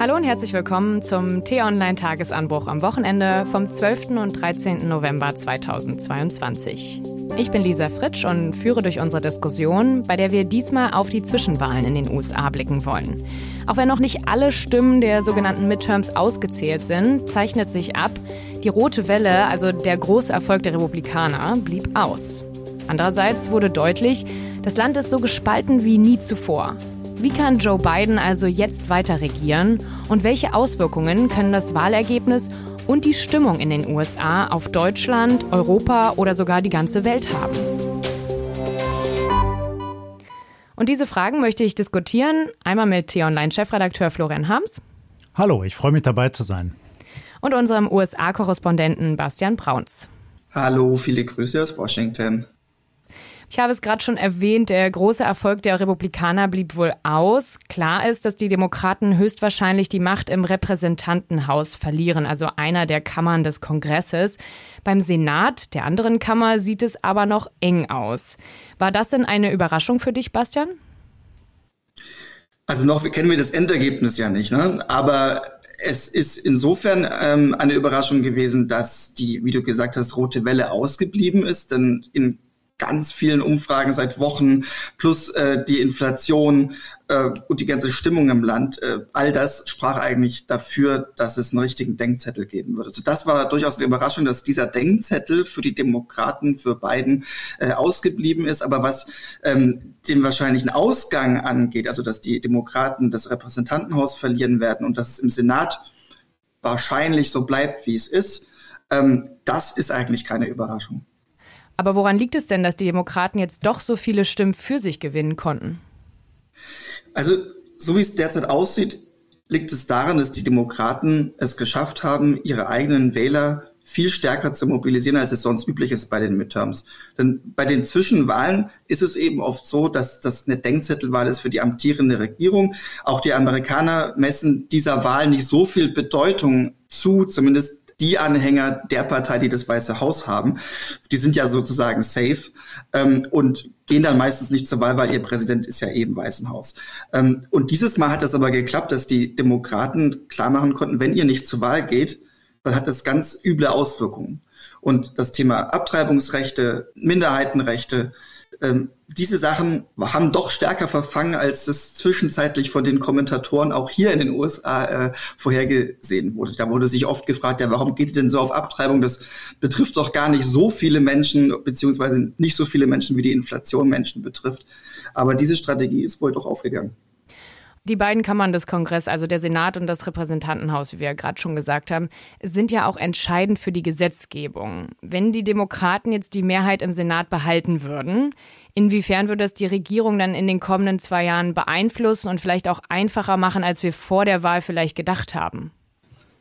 Hallo und herzlich willkommen zum T-Online-Tagesanbruch am Wochenende vom 12. und 13. November 2022. Ich bin Lisa Fritsch und führe durch unsere Diskussion, bei der wir diesmal auf die Zwischenwahlen in den USA blicken wollen. Auch wenn noch nicht alle Stimmen der sogenannten Midterms ausgezählt sind, zeichnet sich ab, die rote Welle, also der große Erfolg der Republikaner, blieb aus. Andererseits wurde deutlich, das Land ist so gespalten wie nie zuvor. Wie kann Joe Biden also jetzt weiter regieren und welche Auswirkungen können das Wahlergebnis und die Stimmung in den USA auf Deutschland, Europa oder sogar die ganze Welt haben? Und diese Fragen möchte ich diskutieren. Einmal mit T-Online-Chefredakteur Florian Harms. Hallo, ich freue mich dabei zu sein. Und unserem USA-Korrespondenten Bastian Brauns. Hallo, viele Grüße aus Washington. Ich habe es gerade schon erwähnt, der große Erfolg der Republikaner blieb wohl aus. Klar ist, dass die Demokraten höchstwahrscheinlich die Macht im Repräsentantenhaus verlieren, also einer der Kammern des Kongresses. Beim Senat, der anderen Kammer, sieht es aber noch eng aus. War das denn eine Überraschung für dich, Bastian? Also noch kennen wir das Endergebnis ja nicht, ne? aber es ist insofern ähm, eine Überraschung gewesen, dass die, wie du gesagt hast, rote Welle ausgeblieben ist. Denn in ganz vielen Umfragen seit Wochen, plus äh, die Inflation äh, und die ganze Stimmung im Land, äh, all das sprach eigentlich dafür, dass es einen richtigen Denkzettel geben würde. Also das war durchaus eine Überraschung, dass dieser Denkzettel für die Demokraten, für Biden äh, ausgeblieben ist. Aber was ähm, den wahrscheinlichen Ausgang angeht, also dass die Demokraten das Repräsentantenhaus verlieren werden und dass es im Senat wahrscheinlich so bleibt, wie es ist, ähm, das ist eigentlich keine Überraschung. Aber woran liegt es denn, dass die Demokraten jetzt doch so viele Stimmen für sich gewinnen konnten? Also, so wie es derzeit aussieht, liegt es daran, dass die Demokraten es geschafft haben, ihre eigenen Wähler viel stärker zu mobilisieren, als es sonst üblich ist bei den Midterms. Denn bei den Zwischenwahlen ist es eben oft so, dass das eine Denkzettelwahl ist für die amtierende Regierung. Auch die Amerikaner messen dieser Wahl nicht so viel Bedeutung zu, zumindest die Anhänger der Partei, die das Weiße Haus haben, die sind ja sozusagen safe ähm, und gehen dann meistens nicht zur Wahl, weil ihr Präsident ist ja eben Weißen Haus. Ähm, und dieses Mal hat es aber geklappt, dass die Demokraten klar machen konnten, wenn ihr nicht zur Wahl geht, dann hat das ganz üble Auswirkungen. Und das Thema Abtreibungsrechte, Minderheitenrechte, ähm, diese Sachen haben doch stärker verfangen, als es zwischenzeitlich von den Kommentatoren auch hier in den USA äh, vorhergesehen wurde. Da wurde sich oft gefragt, ja, warum geht es denn so auf Abtreibung? Das betrifft doch gar nicht so viele Menschen, beziehungsweise nicht so viele Menschen, wie die Inflation Menschen betrifft. Aber diese Strategie ist wohl doch aufgegangen. Die beiden Kammern des Kongresses, also der Senat und das Repräsentantenhaus, wie wir ja gerade schon gesagt haben, sind ja auch entscheidend für die Gesetzgebung. Wenn die Demokraten jetzt die Mehrheit im Senat behalten würden, inwiefern würde das die Regierung dann in den kommenden zwei Jahren beeinflussen und vielleicht auch einfacher machen, als wir vor der Wahl vielleicht gedacht haben?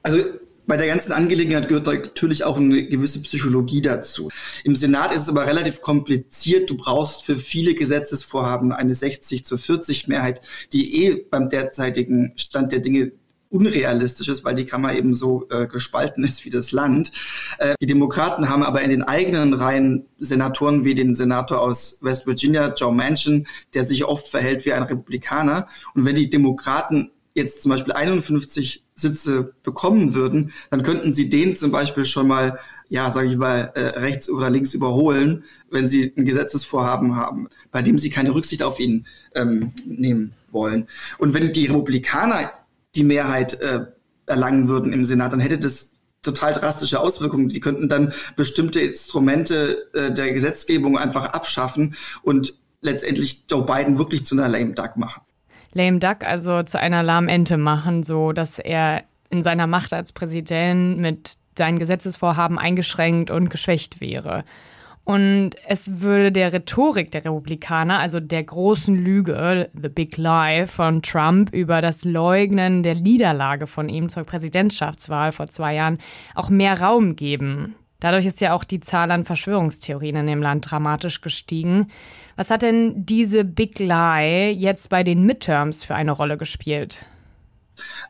Also bei der ganzen Angelegenheit gehört natürlich auch eine gewisse Psychologie dazu. Im Senat ist es aber relativ kompliziert. Du brauchst für viele Gesetzesvorhaben eine 60 zu 40 Mehrheit, die eh beim derzeitigen Stand der Dinge unrealistisch ist, weil die Kammer eben so äh, gespalten ist wie das Land. Äh, die Demokraten haben aber in den eigenen Reihen Senatoren wie den Senator aus West Virginia, Joe Manchin, der sich oft verhält wie ein Republikaner. Und wenn die Demokraten jetzt zum Beispiel 51 Sitze bekommen würden, dann könnten sie den zum Beispiel schon mal, ja, sage ich mal, äh, rechts oder links überholen, wenn sie ein Gesetzesvorhaben haben, bei dem sie keine Rücksicht auf ihn ähm, nehmen wollen. Und wenn die Republikaner die Mehrheit äh, erlangen würden im Senat, dann hätte das total drastische Auswirkungen. Die könnten dann bestimmte Instrumente äh, der Gesetzgebung einfach abschaffen und letztendlich Joe Biden wirklich zu einer lame duck machen lame duck, also zu einer lahmen Ente machen, so dass er in seiner Macht als Präsident mit seinen Gesetzesvorhaben eingeschränkt und geschwächt wäre. Und es würde der Rhetorik der Republikaner, also der großen Lüge, The Big Lie von Trump über das Leugnen der Niederlage von ihm zur Präsidentschaftswahl vor zwei Jahren, auch mehr Raum geben. Dadurch ist ja auch die Zahl an Verschwörungstheorien in dem Land dramatisch gestiegen. Was hat denn diese Big Lie jetzt bei den Midterms für eine Rolle gespielt?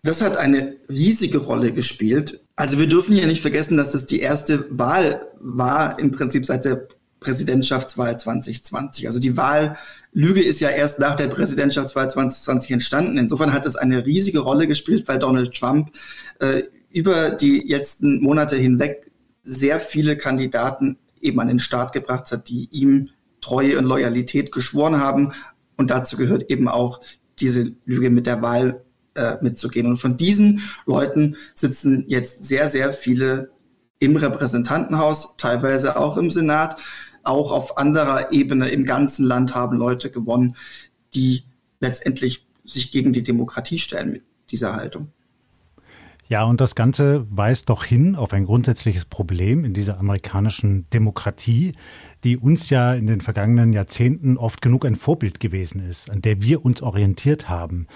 Das hat eine riesige Rolle gespielt. Also wir dürfen hier nicht vergessen, dass das die erste Wahl war, im Prinzip seit der Präsidentschaftswahl 2020. Also die Wahllüge ist ja erst nach der Präsidentschaftswahl 2020 entstanden. Insofern hat es eine riesige Rolle gespielt, weil Donald Trump äh, über die letzten Monate hinweg sehr viele Kandidaten eben an den Start gebracht hat, die ihm Treue und Loyalität geschworen haben. Und dazu gehört eben auch diese Lüge mit der Wahl äh, mitzugehen. Und von diesen Leuten sitzen jetzt sehr, sehr viele im Repräsentantenhaus, teilweise auch im Senat, auch auf anderer Ebene im ganzen Land haben Leute gewonnen, die letztendlich sich gegen die Demokratie stellen mit dieser Haltung. Ja, und das Ganze weist doch hin auf ein grundsätzliches Problem in dieser amerikanischen Demokratie, die uns ja in den vergangenen Jahrzehnten oft genug ein Vorbild gewesen ist, an der wir uns orientiert haben.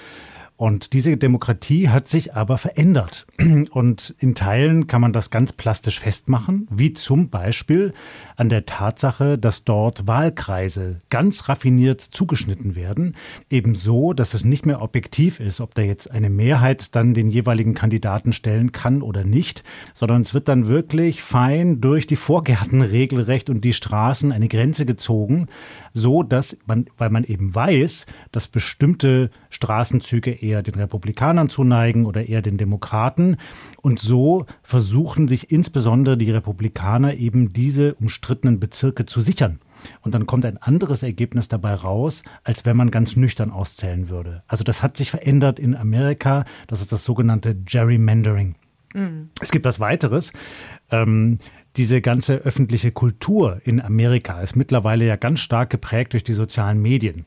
Und diese Demokratie hat sich aber verändert. Und in Teilen kann man das ganz plastisch festmachen, wie zum Beispiel an der Tatsache, dass dort Wahlkreise ganz raffiniert zugeschnitten werden. Ebenso, dass es nicht mehr objektiv ist, ob da jetzt eine Mehrheit dann den jeweiligen Kandidaten stellen kann oder nicht, sondern es wird dann wirklich fein durch die Vorgärten regelrecht und die Straßen eine Grenze gezogen, so dass man, weil man eben weiß, dass bestimmte Straßenzüge eher eher den Republikanern zuneigen oder eher den Demokraten. Und so versuchen sich insbesondere die Republikaner eben diese umstrittenen Bezirke zu sichern. Und dann kommt ein anderes Ergebnis dabei raus, als wenn man ganz nüchtern auszählen würde. Also das hat sich verändert in Amerika. Das ist das sogenannte Gerrymandering. Mhm. Es gibt was weiteres. Ähm, diese ganze öffentliche Kultur in Amerika ist mittlerweile ja ganz stark geprägt durch die sozialen Medien.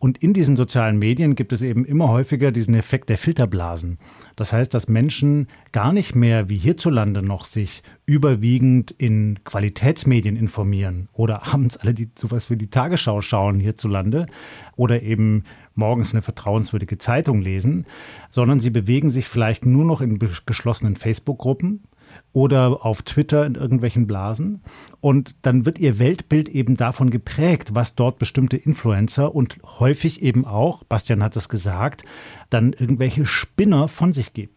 Und in diesen sozialen Medien gibt es eben immer häufiger diesen Effekt der Filterblasen. Das heißt, dass Menschen gar nicht mehr wie hierzulande noch sich überwiegend in Qualitätsmedien informieren oder abends alle die sowas wie die Tagesschau schauen hierzulande oder eben morgens eine vertrauenswürdige Zeitung lesen, sondern sie bewegen sich vielleicht nur noch in geschlossenen Facebook-Gruppen, oder auf Twitter in irgendwelchen Blasen. Und dann wird ihr Weltbild eben davon geprägt, was dort bestimmte Influencer und häufig eben auch, Bastian hat es gesagt, dann irgendwelche Spinner von sich geben.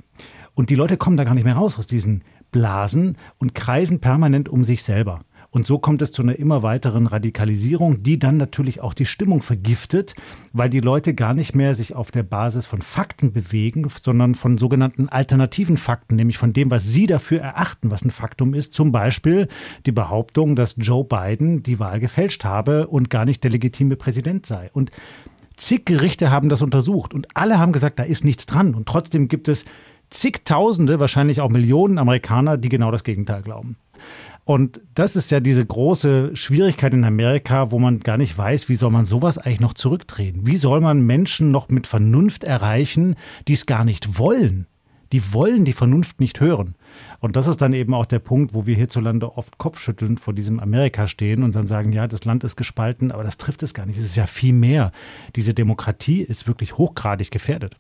Und die Leute kommen da gar nicht mehr raus aus diesen Blasen und kreisen permanent um sich selber. Und so kommt es zu einer immer weiteren Radikalisierung, die dann natürlich auch die Stimmung vergiftet, weil die Leute gar nicht mehr sich auf der Basis von Fakten bewegen, sondern von sogenannten alternativen Fakten, nämlich von dem, was sie dafür erachten, was ein Faktum ist. Zum Beispiel die Behauptung, dass Joe Biden die Wahl gefälscht habe und gar nicht der legitime Präsident sei. Und zig Gerichte haben das untersucht und alle haben gesagt, da ist nichts dran. Und trotzdem gibt es zigtausende, wahrscheinlich auch Millionen Amerikaner, die genau das Gegenteil glauben. Und das ist ja diese große Schwierigkeit in Amerika, wo man gar nicht weiß, wie soll man sowas eigentlich noch zurückdrehen? Wie soll man Menschen noch mit Vernunft erreichen, die es gar nicht wollen? Die wollen die Vernunft nicht hören. Und das ist dann eben auch der Punkt, wo wir hierzulande oft kopfschüttelnd vor diesem Amerika stehen und dann sagen, ja, das Land ist gespalten, aber das trifft es gar nicht. Es ist ja viel mehr. Diese Demokratie ist wirklich hochgradig gefährdet.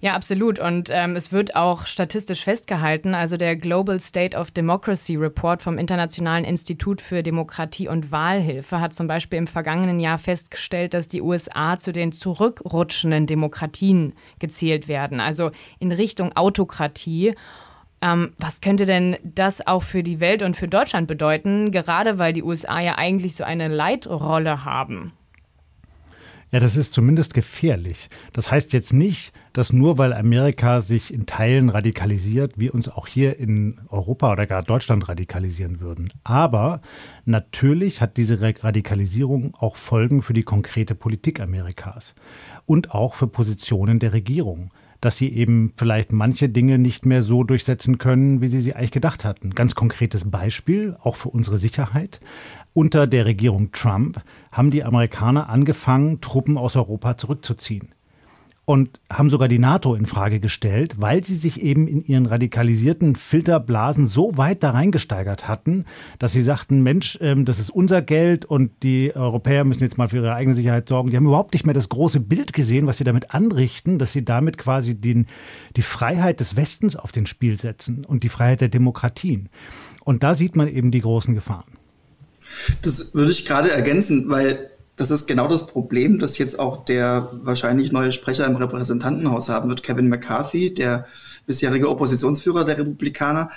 Ja, absolut. Und ähm, es wird auch statistisch festgehalten. Also der Global State of Democracy Report vom Internationalen Institut für Demokratie und Wahlhilfe hat zum Beispiel im vergangenen Jahr festgestellt, dass die USA zu den zurückrutschenden Demokratien gezählt werden, also in Richtung Autokratie. Ähm, was könnte denn das auch für die Welt und für Deutschland bedeuten, gerade weil die USA ja eigentlich so eine Leitrolle haben? Ja, das ist zumindest gefährlich. Das heißt jetzt nicht, dass nur weil Amerika sich in Teilen radikalisiert, wir uns auch hier in Europa oder gar Deutschland radikalisieren würden. Aber natürlich hat diese Radikalisierung auch Folgen für die konkrete Politik Amerikas und auch für Positionen der Regierung dass sie eben vielleicht manche Dinge nicht mehr so durchsetzen können, wie sie sie eigentlich gedacht hatten. Ganz konkretes Beispiel, auch für unsere Sicherheit. Unter der Regierung Trump haben die Amerikaner angefangen, Truppen aus Europa zurückzuziehen und haben sogar die NATO in Frage gestellt, weil sie sich eben in ihren radikalisierten Filterblasen so weit da reingesteigert hatten, dass sie sagten, Mensch, ähm, das ist unser Geld und die Europäer müssen jetzt mal für ihre eigene Sicherheit sorgen. Die haben überhaupt nicht mehr das große Bild gesehen, was sie damit anrichten, dass sie damit quasi den, die Freiheit des Westens auf den Spiel setzen und die Freiheit der Demokratien. Und da sieht man eben die großen Gefahren. Das würde ich gerade ergänzen, weil das ist genau das Problem, das jetzt auch der wahrscheinlich neue Sprecher im Repräsentantenhaus haben wird, Kevin McCarthy, der bisherige Oppositionsführer der Republikaner,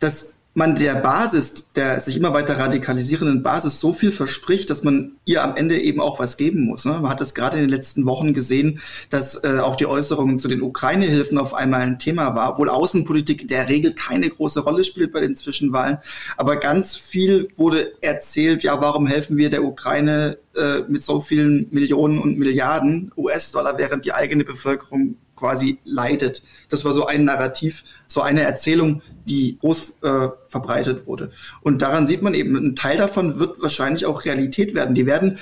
dass man der Basis, der sich immer weiter radikalisierenden Basis so viel verspricht, dass man ihr am Ende eben auch was geben muss. Ne? Man hat das gerade in den letzten Wochen gesehen, dass äh, auch die Äußerungen zu den Ukraine-Hilfen auf einmal ein Thema war, obwohl Außenpolitik in der Regel keine große Rolle spielt bei den Zwischenwahlen. Aber ganz viel wurde erzählt, ja, warum helfen wir der Ukraine äh, mit so vielen Millionen und Milliarden US-Dollar, während die eigene Bevölkerung quasi leidet. Das war so ein Narrativ, so eine Erzählung, die groß äh, verbreitet wurde. Und daran sieht man eben, ein Teil davon wird wahrscheinlich auch Realität werden. Die werden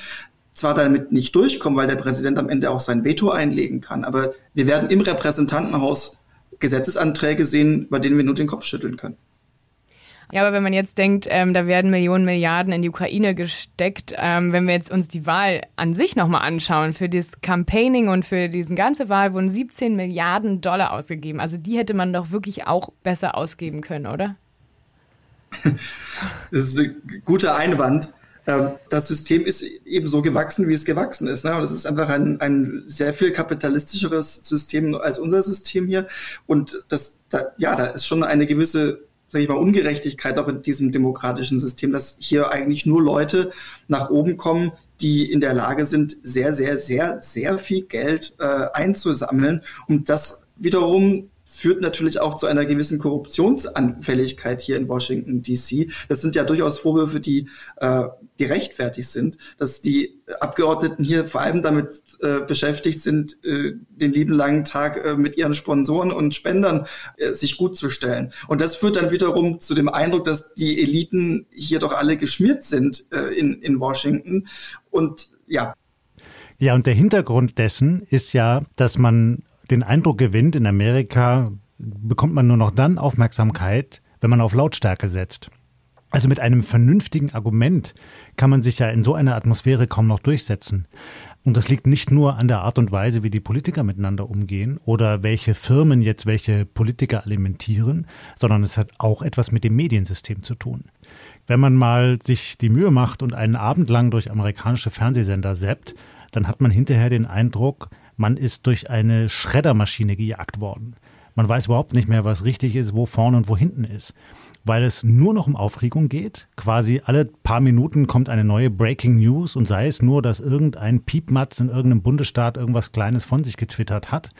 zwar damit nicht durchkommen, weil der Präsident am Ende auch sein Veto einlegen kann, aber wir werden im Repräsentantenhaus Gesetzesanträge sehen, bei denen wir nur den Kopf schütteln können. Ja, aber wenn man jetzt denkt, ähm, da werden Millionen Milliarden in die Ukraine gesteckt, ähm, wenn wir jetzt uns die Wahl an sich nochmal anschauen, für das Campaigning und für diese ganze Wahl wurden 17 Milliarden Dollar ausgegeben. Also die hätte man doch wirklich auch besser ausgeben können, oder? Das ist ein guter Einwand. Ähm, das System ist eben so gewachsen, wie es gewachsen ist. Ne? Das ist einfach ein, ein sehr viel kapitalistischeres System als unser System hier. Und das, da, ja, da ist schon eine gewisse sage ich mal, Ungerechtigkeit auch in diesem demokratischen System, dass hier eigentlich nur Leute nach oben kommen, die in der Lage sind, sehr, sehr, sehr, sehr viel Geld äh, einzusammeln. Und das wiederum führt natürlich auch zu einer gewissen Korruptionsanfälligkeit hier in Washington DC. Das sind ja durchaus Vorwürfe, die, äh, die sind, dass die Abgeordneten hier vor allem damit äh, beschäftigt sind, äh, den lieben langen Tag äh, mit ihren Sponsoren und Spendern äh, sich gut zu stellen. Und das führt dann wiederum zu dem Eindruck, dass die Eliten hier doch alle geschmiert sind äh, in, in Washington. Und ja. Ja, und der Hintergrund dessen ist ja, dass man den Eindruck gewinnt, in Amerika bekommt man nur noch dann Aufmerksamkeit, wenn man auf Lautstärke setzt. Also mit einem vernünftigen Argument kann man sich ja in so einer Atmosphäre kaum noch durchsetzen. Und das liegt nicht nur an der Art und Weise, wie die Politiker miteinander umgehen oder welche Firmen jetzt welche Politiker alimentieren, sondern es hat auch etwas mit dem Mediensystem zu tun. Wenn man mal sich die Mühe macht und einen Abend lang durch amerikanische Fernsehsender seppt, dann hat man hinterher den Eindruck, man ist durch eine Schreddermaschine gejagt worden. Man weiß überhaupt nicht mehr, was richtig ist, wo vorne und wo hinten ist. Weil es nur noch um Aufregung geht. Quasi alle paar Minuten kommt eine neue Breaking News und sei es nur, dass irgendein Piepmatz in irgendeinem Bundesstaat irgendwas Kleines von sich getwittert hat.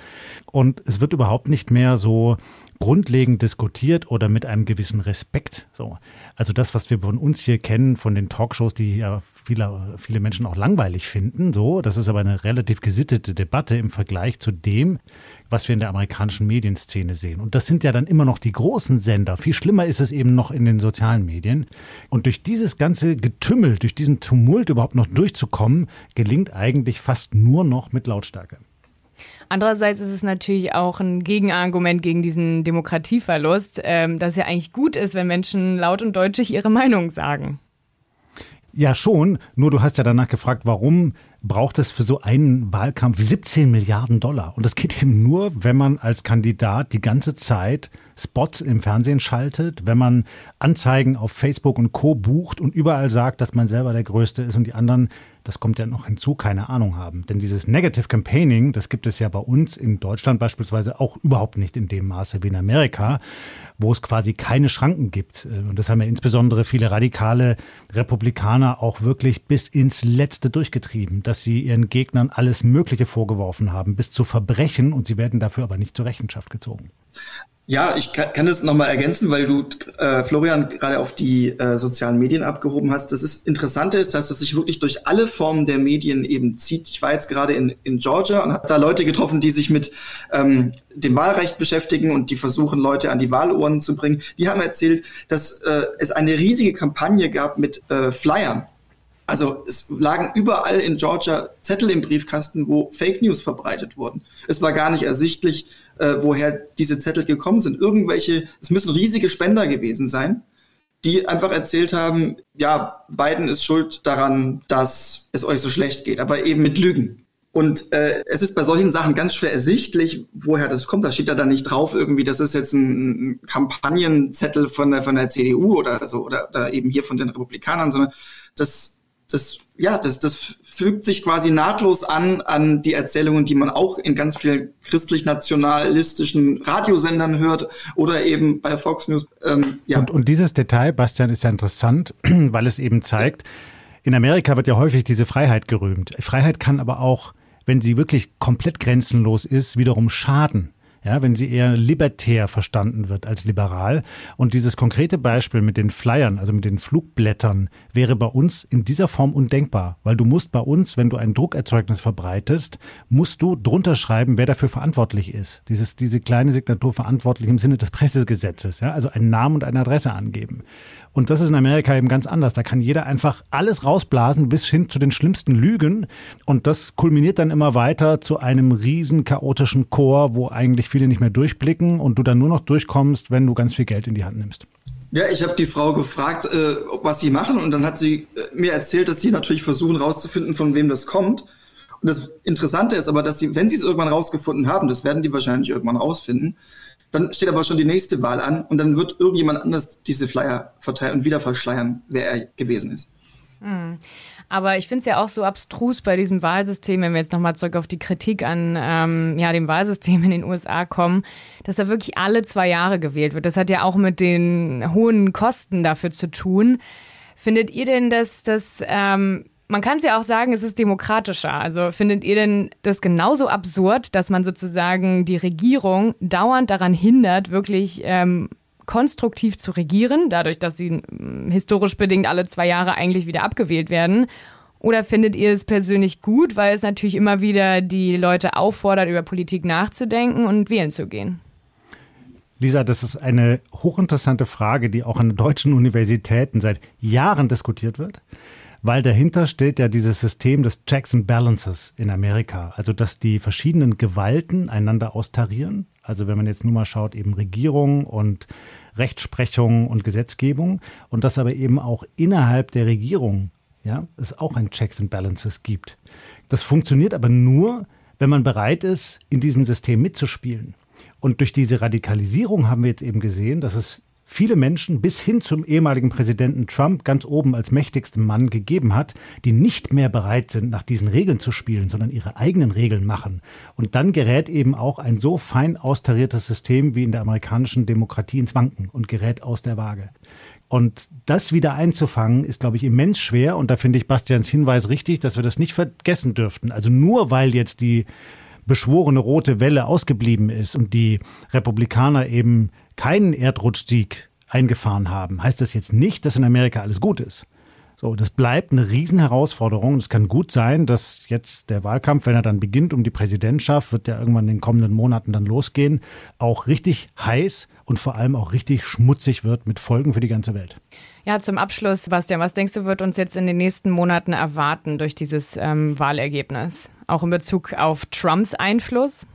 Und es wird überhaupt nicht mehr so grundlegend diskutiert oder mit einem gewissen Respekt. So. Also das, was wir von uns hier kennen, von den Talkshows, die ja viele, viele Menschen auch langweilig finden. So, das ist aber eine relativ gesittete Debatte im Vergleich zu dem, was wir in der amerikanischen Medienszene sehen. Und das sind ja dann immer noch die großen Sender. Viel schlimmer ist es eben noch in den sozialen Medien. Und durch dieses ganze Getümmel, durch diesen Tumult überhaupt noch durchzukommen, gelingt eigentlich fast nur noch mit Lautstärke. Andererseits ist es natürlich auch ein Gegenargument gegen diesen Demokratieverlust, ähm, dass ja eigentlich gut ist, wenn Menschen laut und deutlich ihre Meinung sagen. Ja, schon. Nur du hast ja danach gefragt, warum braucht es für so einen Wahlkampf 17 Milliarden Dollar? Und das geht eben nur, wenn man als Kandidat die ganze Zeit Spots im Fernsehen schaltet, wenn man Anzeigen auf Facebook und Co. bucht und überall sagt, dass man selber der Größte ist und die anderen das kommt ja noch hinzu, keine Ahnung haben. Denn dieses Negative Campaigning, das gibt es ja bei uns in Deutschland beispielsweise auch überhaupt nicht in dem Maße wie in Amerika, wo es quasi keine Schranken gibt. Und das haben ja insbesondere viele radikale Republikaner auch wirklich bis ins Letzte durchgetrieben, dass sie ihren Gegnern alles Mögliche vorgeworfen haben, bis zu Verbrechen und sie werden dafür aber nicht zur Rechenschaft gezogen. Ja, ich kann, das nochmal ergänzen, weil du, äh, Florian, gerade auf die äh, sozialen Medien abgehoben hast. Das ist Interessante ist, dass es sich wirklich durch alle Formen der Medien eben zieht. Ich war jetzt gerade in, in Georgia und habe da Leute getroffen, die sich mit ähm, dem Wahlrecht beschäftigen und die versuchen, Leute an die Wahluhren zu bringen. Die haben erzählt, dass äh, es eine riesige Kampagne gab mit äh, Flyern. Also es lagen überall in Georgia Zettel im Briefkasten, wo Fake News verbreitet wurden. Es war gar nicht ersichtlich, äh, woher diese Zettel gekommen sind. Irgendwelche, es müssen riesige Spender gewesen sein, die einfach erzählt haben, ja, Biden ist schuld daran, dass es euch so schlecht geht, aber eben mit Lügen. Und äh, es ist bei solchen Sachen ganz schwer ersichtlich, woher das kommt. Da steht ja dann nicht drauf irgendwie, das ist jetzt ein Kampagnenzettel von der, von der CDU oder so oder, oder eben hier von den Republikanern, sondern das das, ja, das, das fügt sich quasi nahtlos an an die Erzählungen, die man auch in ganz vielen christlich-nationalistischen Radiosendern hört oder eben bei Fox News. Ähm, ja. und, und dieses Detail, Bastian, ist ja interessant, weil es eben zeigt, in Amerika wird ja häufig diese Freiheit gerühmt. Freiheit kann aber auch, wenn sie wirklich komplett grenzenlos ist, wiederum schaden ja, wenn sie eher libertär verstanden wird als liberal. Und dieses konkrete Beispiel mit den Flyern, also mit den Flugblättern, wäre bei uns in dieser Form undenkbar, weil du musst bei uns, wenn du ein Druckerzeugnis verbreitest, musst du drunter schreiben, wer dafür verantwortlich ist. Dieses, diese kleine Signatur verantwortlich im Sinne des Pressegesetzes, ja, also einen Namen und eine Adresse angeben. Und das ist in Amerika eben ganz anders. Da kann jeder einfach alles rausblasen bis hin zu den schlimmsten Lügen. Und das kulminiert dann immer weiter zu einem riesen chaotischen Chor, wo eigentlich viele nicht mehr durchblicken und du dann nur noch durchkommst, wenn du ganz viel Geld in die Hand nimmst. Ja, ich habe die Frau gefragt, äh, was sie machen und dann hat sie äh, mir erzählt, dass sie natürlich versuchen rauszufinden, von wem das kommt. Und das Interessante ist aber, dass sie, wenn sie es irgendwann rausgefunden haben, das werden die wahrscheinlich irgendwann rausfinden, dann steht aber schon die nächste Wahl an und dann wird irgendjemand anders diese Flyer verteilen und wieder verschleiern, wer er gewesen ist. Hm. Aber ich finde es ja auch so abstrus bei diesem Wahlsystem, wenn wir jetzt nochmal zurück auf die Kritik an ähm, ja, dem Wahlsystem in den USA kommen, dass da wirklich alle zwei Jahre gewählt wird. Das hat ja auch mit den hohen Kosten dafür zu tun. Findet ihr denn, dass das ähm, man kann es ja auch sagen, es ist demokratischer. Also findet ihr denn das genauso absurd, dass man sozusagen die Regierung dauernd daran hindert, wirklich ähm, konstruktiv zu regieren, dadurch, dass sie hm, historisch bedingt alle zwei Jahre eigentlich wieder abgewählt werden? Oder findet ihr es persönlich gut, weil es natürlich immer wieder die Leute auffordert, über Politik nachzudenken und wählen zu gehen? Lisa, das ist eine hochinteressante Frage, die auch an deutschen Universitäten seit Jahren diskutiert wird weil dahinter steht ja dieses System des Checks and Balances in Amerika. Also, dass die verschiedenen Gewalten einander austarieren. Also, wenn man jetzt nur mal schaut, eben Regierung und Rechtsprechung und Gesetzgebung und dass aber eben auch innerhalb der Regierung ja, es auch ein Checks and Balances gibt. Das funktioniert aber nur, wenn man bereit ist, in diesem System mitzuspielen. Und durch diese Radikalisierung haben wir jetzt eben gesehen, dass es viele Menschen bis hin zum ehemaligen Präsidenten Trump ganz oben als mächtigsten Mann gegeben hat, die nicht mehr bereit sind, nach diesen Regeln zu spielen, sondern ihre eigenen Regeln machen. Und dann gerät eben auch ein so fein austariertes System wie in der amerikanischen Demokratie ins Wanken und gerät aus der Waage. Und das wieder einzufangen, ist, glaube ich, immens schwer. Und da finde ich Bastians Hinweis richtig, dass wir das nicht vergessen dürften. Also nur weil jetzt die beschworene rote Welle ausgeblieben ist und die Republikaner eben keinen Erdrutschsieg eingefahren haben, heißt das jetzt nicht, dass in Amerika alles gut ist. So, das bleibt eine Riesenherausforderung. Es kann gut sein, dass jetzt der Wahlkampf, wenn er dann beginnt um die Präsidentschaft, wird ja irgendwann in den kommenden Monaten dann losgehen, auch richtig heiß und vor allem auch richtig schmutzig wird mit Folgen für die ganze Welt. Ja, zum Abschluss, Bastian, was denkst du, wird uns jetzt in den nächsten Monaten erwarten durch dieses ähm, Wahlergebnis? Auch in Bezug auf Trumps Einfluss?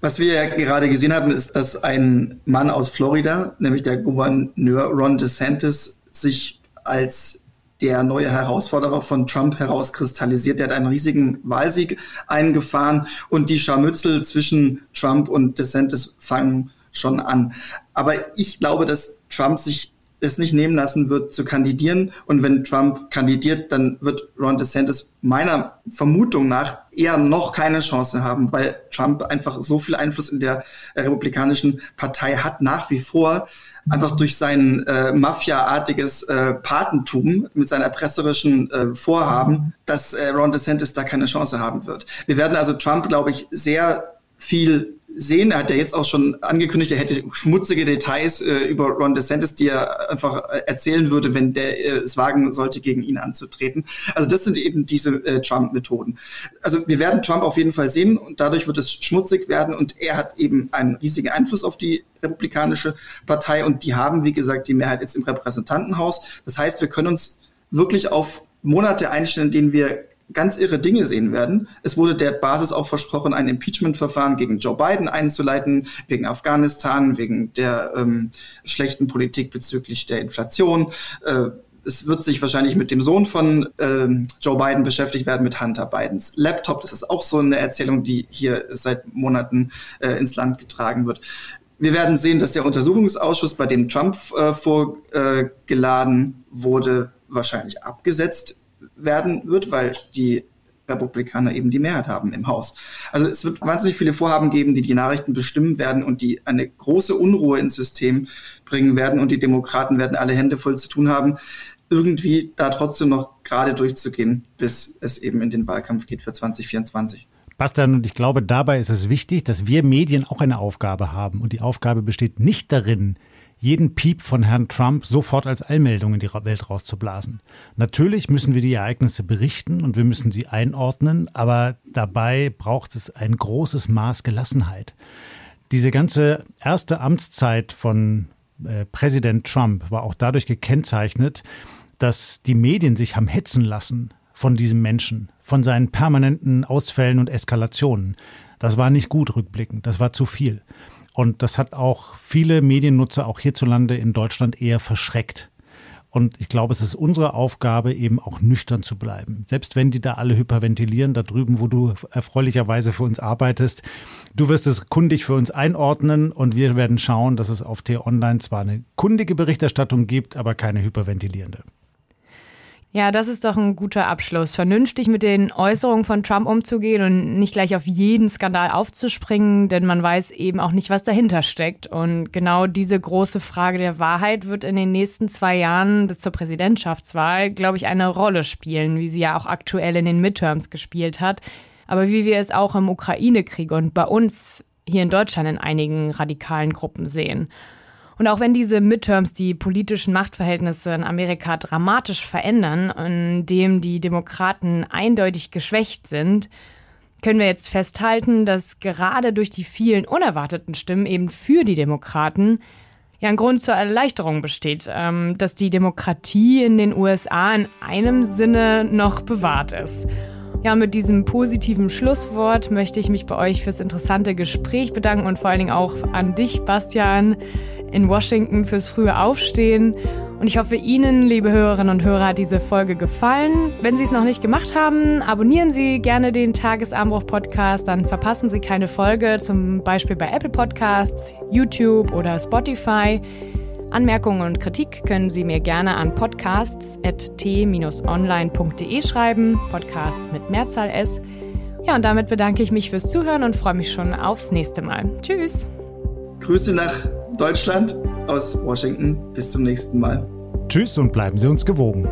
Was wir ja gerade gesehen haben, ist, dass ein Mann aus Florida, nämlich der Gouverneur Ron DeSantis, sich als der neue Herausforderer von Trump herauskristallisiert. Der hat einen riesigen Wahlsieg eingefahren und die Scharmützel zwischen Trump und DeSantis fangen schon an. Aber ich glaube, dass Trump sich es nicht nehmen lassen wird, zu kandidieren. Und wenn Trump kandidiert, dann wird Ron DeSantis meiner Vermutung nach eher noch keine Chance haben, weil Trump einfach so viel Einfluss in der Republikanischen Partei hat nach wie vor einfach durch sein äh, Mafia-artiges äh, Patentum mit seinen erpresserischen äh, Vorhaben, dass äh, Ron DeSantis da keine Chance haben wird. Wir werden also Trump, glaube ich, sehr viel sehen. Er hat ja jetzt auch schon angekündigt, er hätte schmutzige Details äh, über Ron DeSantis, die er einfach äh, erzählen würde, wenn der äh, es wagen sollte, gegen ihn anzutreten. Also das sind eben diese äh, Trump-Methoden. Also wir werden Trump auf jeden Fall sehen und dadurch wird es schmutzig werden und er hat eben einen riesigen Einfluss auf die Republikanische Partei und die haben, wie gesagt, die Mehrheit jetzt im Repräsentantenhaus. Das heißt, wir können uns wirklich auf Monate einstellen, in denen wir ganz irre Dinge sehen werden. Es wurde der Basis auch versprochen, ein Impeachment-Verfahren gegen Joe Biden einzuleiten, wegen Afghanistan, wegen der ähm, schlechten Politik bezüglich der Inflation. Äh, es wird sich wahrscheinlich mit dem Sohn von äh, Joe Biden beschäftigt werden, mit Hunter Bidens Laptop. Das ist auch so eine Erzählung, die hier seit Monaten äh, ins Land getragen wird. Wir werden sehen, dass der Untersuchungsausschuss, bei dem Trump äh, vorgeladen wurde, wahrscheinlich abgesetzt werden wird, weil die Republikaner eben die Mehrheit haben im Haus. Also es wird wahnsinnig viele Vorhaben geben, die die Nachrichten bestimmen werden und die eine große Unruhe ins System bringen werden und die Demokraten werden alle Hände voll zu tun haben, irgendwie da trotzdem noch gerade durchzugehen, bis es eben in den Wahlkampf geht für 2024. Bastian, und ich glaube, dabei ist es wichtig, dass wir Medien auch eine Aufgabe haben. Und die Aufgabe besteht nicht darin, jeden Piep von Herrn Trump sofort als Allmeldung in die Welt rauszublasen. Natürlich müssen wir die Ereignisse berichten und wir müssen sie einordnen, aber dabei braucht es ein großes Maß Gelassenheit. Diese ganze erste Amtszeit von äh, Präsident Trump war auch dadurch gekennzeichnet, dass die Medien sich haben hetzen lassen von diesem Menschen, von seinen permanenten Ausfällen und Eskalationen. Das war nicht gut rückblickend, das war zu viel. Und das hat auch viele Mediennutzer auch hierzulande in Deutschland eher verschreckt. Und ich glaube, es ist unsere Aufgabe, eben auch nüchtern zu bleiben. Selbst wenn die da alle hyperventilieren, da drüben, wo du erfreulicherweise für uns arbeitest, du wirst es kundig für uns einordnen und wir werden schauen, dass es auf T-Online zwar eine kundige Berichterstattung gibt, aber keine hyperventilierende. Ja, das ist doch ein guter Abschluss. Vernünftig mit den Äußerungen von Trump umzugehen und nicht gleich auf jeden Skandal aufzuspringen, denn man weiß eben auch nicht, was dahinter steckt. Und genau diese große Frage der Wahrheit wird in den nächsten zwei Jahren bis zur Präsidentschaftswahl, glaube ich, eine Rolle spielen, wie sie ja auch aktuell in den Midterms gespielt hat. Aber wie wir es auch im Ukraine-Krieg und bei uns hier in Deutschland in einigen radikalen Gruppen sehen. Und auch wenn diese Midterms die politischen Machtverhältnisse in Amerika dramatisch verändern, indem die Demokraten eindeutig geschwächt sind, können wir jetzt festhalten, dass gerade durch die vielen unerwarteten Stimmen eben für die Demokraten ja ein Grund zur Erleichterung besteht, ähm, dass die Demokratie in den USA in einem Sinne noch bewahrt ist. Ja, mit diesem positiven Schlusswort möchte ich mich bei euch fürs interessante Gespräch bedanken und vor allen Dingen auch an dich, Bastian in Washington fürs frühe Aufstehen. Und ich hoffe, Ihnen, liebe Hörerinnen und Hörer, hat diese Folge gefallen. Wenn Sie es noch nicht gemacht haben, abonnieren Sie gerne den Tagesanbruch-Podcast, dann verpassen Sie keine Folge, zum Beispiel bei Apple Podcasts, YouTube oder Spotify. Anmerkungen und Kritik können Sie mir gerne an podcasts.t-online.de schreiben. Podcasts mit Mehrzahl S. Ja, und damit bedanke ich mich fürs Zuhören und freue mich schon aufs nächste Mal. Tschüss. Grüße nach Deutschland aus Washington. Bis zum nächsten Mal. Tschüss und bleiben Sie uns gewogen.